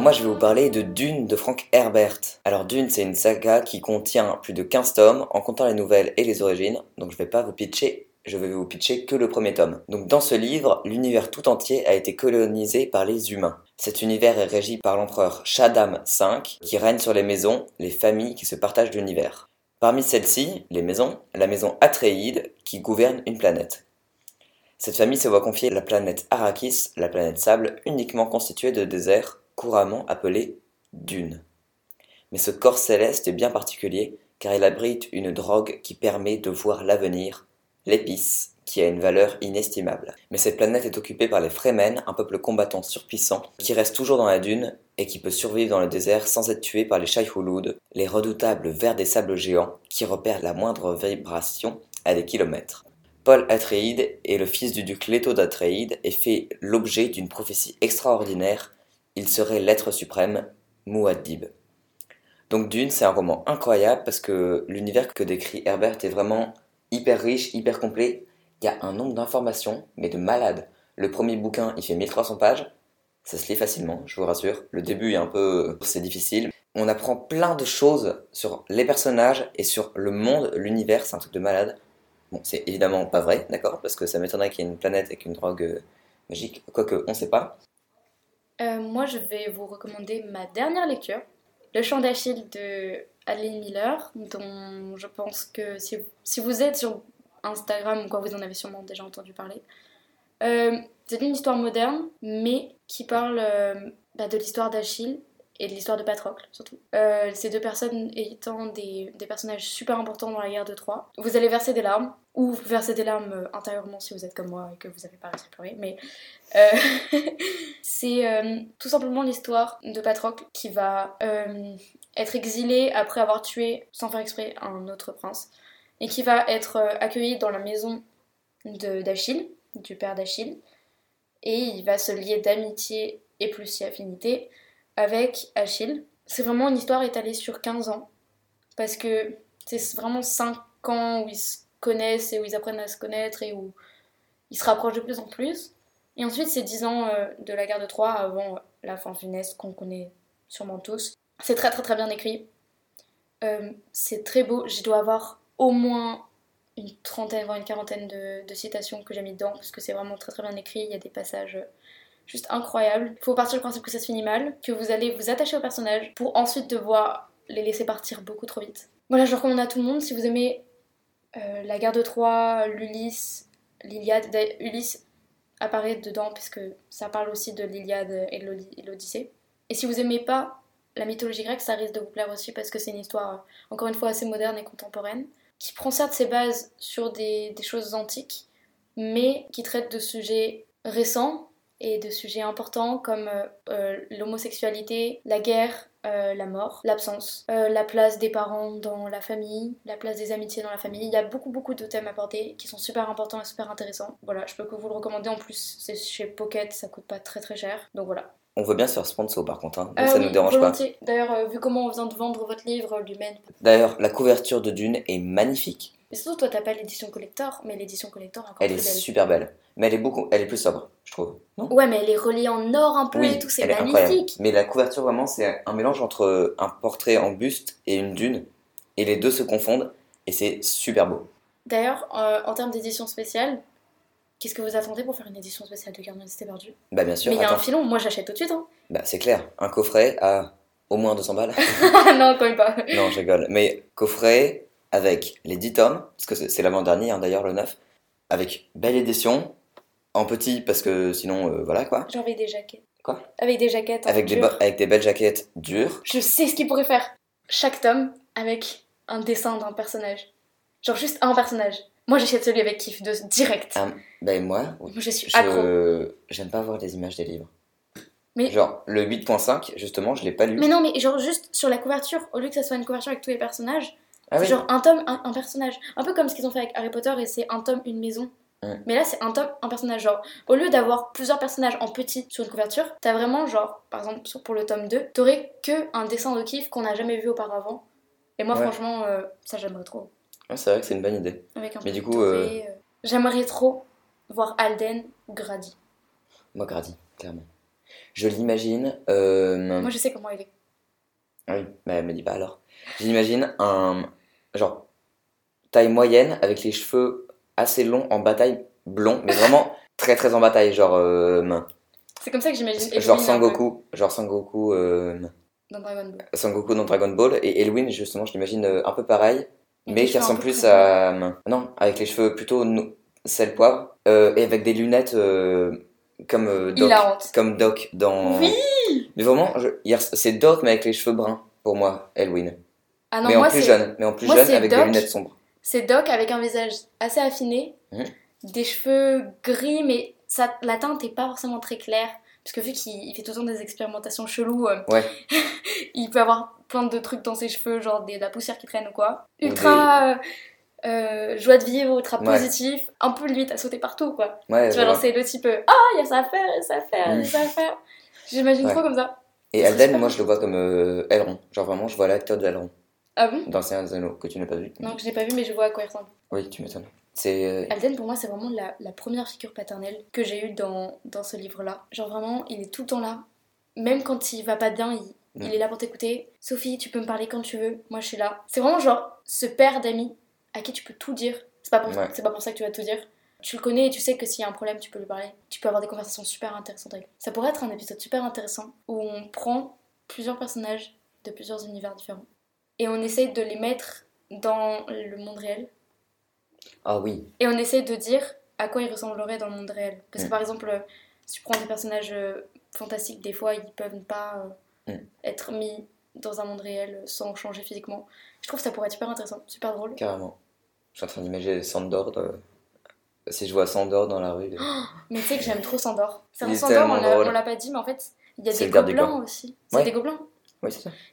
Moi je vais vous parler de Dune de Frank Herbert. Alors Dune c'est une saga qui contient plus de 15 tomes en comptant les nouvelles et les origines, donc je vais pas vous pitcher, je vais vous pitcher que le premier tome. Donc dans ce livre, l'univers tout entier a été colonisé par les humains. Cet univers est régi par l'empereur Shaddam V qui règne sur les maisons, les familles qui se partagent l'univers. Parmi celles-ci, les maisons, la maison Atréide qui gouverne une planète. Cette famille se voit confier la planète Arrakis, la planète sable, uniquement constituée de déserts couramment appelé dune. Mais ce corps céleste est bien particulier car il abrite une drogue qui permet de voir l'avenir, l'épice, qui a une valeur inestimable. Mais cette planète est occupée par les Fremen, un peuple combattant surpuissant, qui reste toujours dans la dune et qui peut survivre dans le désert sans être tué par les Shaihulud, les redoutables vers des sables géants qui repèrent la moindre vibration à des kilomètres. Paul Atreides est le fils du duc Leto d'Atreides et fait l'objet d'une prophétie extraordinaire il serait l'être suprême, Muad'Dib. Donc Dune, c'est un roman incroyable parce que l'univers que décrit Herbert est vraiment hyper riche, hyper complet. Il y a un nombre d'informations, mais de malades. Le premier bouquin, il fait 1300 pages. Ça se lit facilement, je vous rassure. Le début est un peu... c'est difficile. On apprend plein de choses sur les personnages et sur le monde, l'univers, c'est un truc de malade. Bon, c'est évidemment pas vrai, d'accord? Parce que ça m'étonnerait qu'il y ait une planète avec une drogue euh, magique. Quoique, on sait pas. Euh, moi, je vais vous recommander ma dernière lecture, Le chant d'Achille de Adeline Miller, dont je pense que si, vous êtes sur Instagram ou quoi, vous en avez sûrement déjà entendu parler. Euh, c'est une histoire moderne, mais qui parle euh, bah, de l'histoire d'Achille et de l'histoire de Patrocle surtout. Euh, ces deux personnes étant des, personnages super importants dans la guerre de Troie. Vous allez verser des larmes, ou verser des larmes euh, intérieurement si vous êtes comme moi et que vous n'avez pas réussi à pleurer, mais euh, c'est tout simplement l'histoire de Patrocle qui va être exilé après avoir tué, sans faire exprès, un autre prince, et qui va être accueilli dans la maison d'Achille, du père d'Achille, et il va se lier d'amitié et plus si affinité avec Achille. C'est vraiment une histoire étalée sur 15 ans, parce que c'est vraiment 5 ans où ils se connaissent et où ils apprennent à se connaître et où ils se rapprochent de plus en plus. Et ensuite, c'est 10 ans euh, de la guerre de Troie avant la fin funeste qu'on connaît sûrement tous. C'est très très très bien écrit. Euh, c'est très beau. Je dois avoir au moins une trentaine, voire une quarantaine de, de citations que j'ai mis dedans parce que c'est vraiment très très bien écrit. Il y a des passages juste incroyable. Il faut partir du principe que ça se finit mal, que vous allez vous attacher au personnage pour ensuite devoir les laisser partir beaucoup trop vite. Voilà, je recommande à tout le monde. Si vous aimez euh, la guerre de Troie, l'Ulysse, l'Iliade, Ulysse apparaît dedans parce que ça parle aussi de l'Iliade et de l'Odyssée. Et si vous aimez pas la mythologie grecque, ça risque de vous plaire aussi parce que c'est une histoire, encore une fois, assez moderne et contemporaine, qui prend certes ses bases sur des choses antiques, mais qui traite de sujets récents et de sujets importants comme euh, euh, l'homosexualité, la guerre, euh, la mort, l'absence, la place des parents dans la famille, la place des amitiés dans la famille. Il y a beaucoup beaucoup de thèmes abordés qui sont super importants et super intéressants. Voilà, je peux que vous le recommander. En plus, c'est chez Pocket, ça coûte pas très très cher. Donc voilà. On veut bien se faire sponsor par contre, hein. ça nous dérange volontiers. pas. D'ailleurs, vu comment on vient de vendre votre livre, l'humaine. D'ailleurs, la couverture de Dune est magnifique. Mais surtout, toi, t'as pas l'édition collector, mais l'édition collector encore Elle est super belle. Mais elle est beaucoup, elle est plus sobre, je trouve. ouais, mais elle est reliée en or un peu et tout, c'est magnifique. Mais la couverture, vraiment, c'est un mélange entre un portrait en buste et une dune. Et les deux se confondent, et c'est super beau. D'ailleurs, euh, en termes d'édition spéciale, qu'est-ce que vous attendez pour faire une édition spéciale de Gardien Cité Perdu Bah, bien sûr. Mais il y a un filon, moi j'achète tout de suite. Hein. Bah, c'est clair. Un coffret à au moins 200 balles. non, quand même pas. non, je rigole. Mais coffret, avec les 10 tomes, parce que c'est l'avant-dernier hein, d'ailleurs, le 9, avec belle édition, en petit parce que sinon, euh, voilà quoi. Genre avec des jaquettes. Quoi? Avec des jaquettes. Avec des, avec des belles jaquettes dures. Je sais ce qu'il pourrait faire. Chaque tome avec un dessin d'un personnage. Genre juste un personnage. Moi j'achète celui avec kiff de direct. Ah, ben moi, je suis accro. J'aime pas voir les images des livres. Mais... Genre le 8.5, justement, je l'ai pas lu. Mais non, mais genre juste sur la couverture, au lieu que ça soit une couverture avec tous les personnages, ah c'est genre un tome, un, personnage. Un peu comme ce qu'ils ont fait avec Harry Potter et c'est un tome, une maison. Mais là, c'est un tome, un personnage. Genre, au lieu d'avoir plusieurs personnages en petit sur une couverture, t'as vraiment, genre, par exemple, pour le tome 2, t'aurais que un dessin de kiff qu'on n'a jamais vu auparavant. Et moi, franchement, euh, ça, j'aimerais trop. c'est vrai que c'est une bonne idée. Avec un Mais du coup, euh, euh, j'aimerais trop voir Alden ou Grady. Moi, Grady, clairement. Je l'imagine. Moi, je sais comment il est. Ah oui, mais elle me dit pas alors. J'imagine un. Genre, taille moyenne avec les cheveux assez longs en bataille, blond, mais vraiment très très en bataille, genre. Euh, c'est comme ça que j'imagine. Genre Sangoku, genre Sangoku. Euh, dans Dragon Ball. Sangoku dans Dragon Ball et Elwin, justement, je l'imagine euh, un peu pareil, mais qui ressemble plus à. Non, avec les cheveux plutôt sel poivre et avec des lunettes comme Doc, comme Doc dans. Oui. Mais vraiment, c'est Doc mais avec les cheveux bruns pour moi, Elwin. Ah non, mais en plus jeune, mais en plus jeune avec des lunettes sombres. C'est Doc avec un visage assez affiné, mhm. des cheveux gris, mais ça, la teinte n'est pas forcément très claire. Parce que vu qu'il fait tout le temps des expérimentations cheloues, euh, ouais. il peut avoir plein de trucs dans ses cheveux, genre de la poussière qui traîne ou quoi. Ultra euh, euh, joie de vivre, ultra positif, un peu limite à sauter partout quoi. tu vas lancer le type Ah, il y a ça à faire, il y a ça à faire, il y a ça à faire. J'imagine trop comme ça. Et Alden, moi je le vois comme Elron. Genre vraiment, je vois l'acteur de Elron. Ah bon? Dans Seigneur des Anneaux, que tu n'as pas vu. Non, que je n'ai pas vu, mais je vois à quoi il ressemble. Oui, tu m'étonnes. C'est... Euh, Alden, pour moi, c'est vraiment la, la, première figure paternelle que j'ai eue dans, dans ce livre-là. Genre, vraiment, il est tout le temps là. Même quand il va pas bien, il, il est là pour t'écouter. Sophie, tu peux me parler quand tu veux. Moi, je suis là. C'est vraiment genre ce père d'amis à qui tu peux tout dire. C'est pas, pour, c'est pas pour ça que tu vas tout dire. Tu le connais et tu sais que s'il y a un problème, tu peux lui parler. Tu peux avoir des conversations super intéressantes avec lui. Ça pourrait être un épisode super intéressant où on prend plusieurs personnages de plusieurs univers différents et on essaye de les mettre dans le monde réel. Ah oui. Et on essaye de dire à quoi ils ressembleraient dans le monde réel. Parce que mm. par exemple, si tu prends des personnages euh, fantastiques, des fois ils peuvent pas euh, mm. être mis dans un monde réel sans changer physiquement. Je trouve que ça pourrait être super intéressant, super drôle. Carrément. Je suis en train d'imaginer Sandor. Si je vois Sandor dans la rue. mais tu sais que j'aime trop Sandor. Sandor, on l'a pas dit, mais en fait, il y a des gobelins aussi. C'est des gobelins.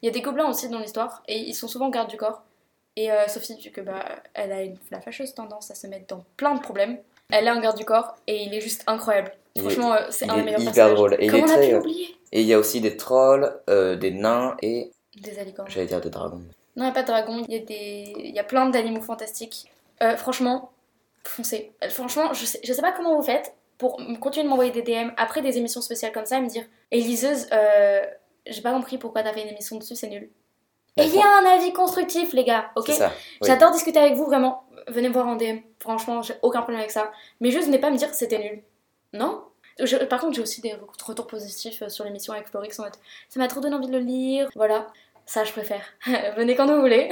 Il y a des gobelins aussi dans l'histoire, et ils sont souvent garde du corps. Et euh, Sophie, vu que bah, elle a une, la fâcheuse tendance à se mettre dans plein de problèmes, elle a un garde du corps et il est juste incroyable. Franchement, euh, c'est un des meilleurs hyper drôle. Et Comment il est très, euh, Et il y a aussi des trolls, des nains et. Des alicornes. J'allais dire des dragons. Non, il n'y a pas de dragons, il y, a des... il y a plein d'animaux fantastiques. franchement, foncez. Franchement, je sais, je sais pas comment vous faites pour continuer de m'envoyer des DM après des émissions spéciales comme ça et me dire Éliseuse, j'ai pas compris pourquoi t'as fait une émission dessus, c'est nul. Et il y a un avis constructif, les gars, ok J'adore discuter avec vous, vraiment. Venez me voir en DM. Franchement, j'ai aucun problème avec ça. Mais juste venez pas me dire c'était nul. Non Par contre, j'ai aussi des retours positifs euh, sur l'émission avec Florix en mode ça m'a trop donné envie de le lire. Voilà. Ça, je préfère. Venez quand vous voulez.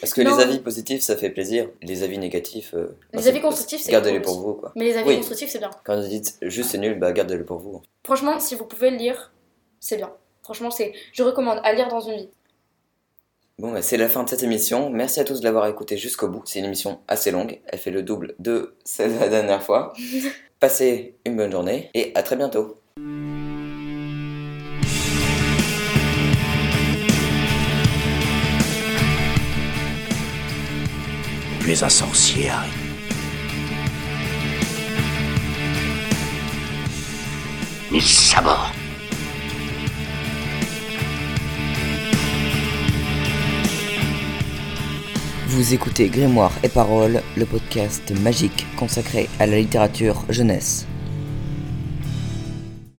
Parce que les avis positifs, ça fait plaisir. Les avis négatifs. Euh, les avis constructifs, c'est Gardez-les pour vous, quoi. Mais les avis constructifs, c'est bien. Quand vous dites juste c'est nul, bah gardez-le pour vous. Franchement, si vous pouvez le lire, c'est bien. Franchement, c'est, je recommande à lire dans une vie. Bon, bah, c'est la fin de cette émission. Merci à tous de l'avoir écouté jusqu'au bout. C'est une émission assez longue. Elle fait le double de celle de la dernière fois. Passez une bonne journée et à très bientôt. Tu es un sorcier, Harry. Vous écoutez Grimoire et Paroles, le podcast magique consacré à la littérature jeunesse.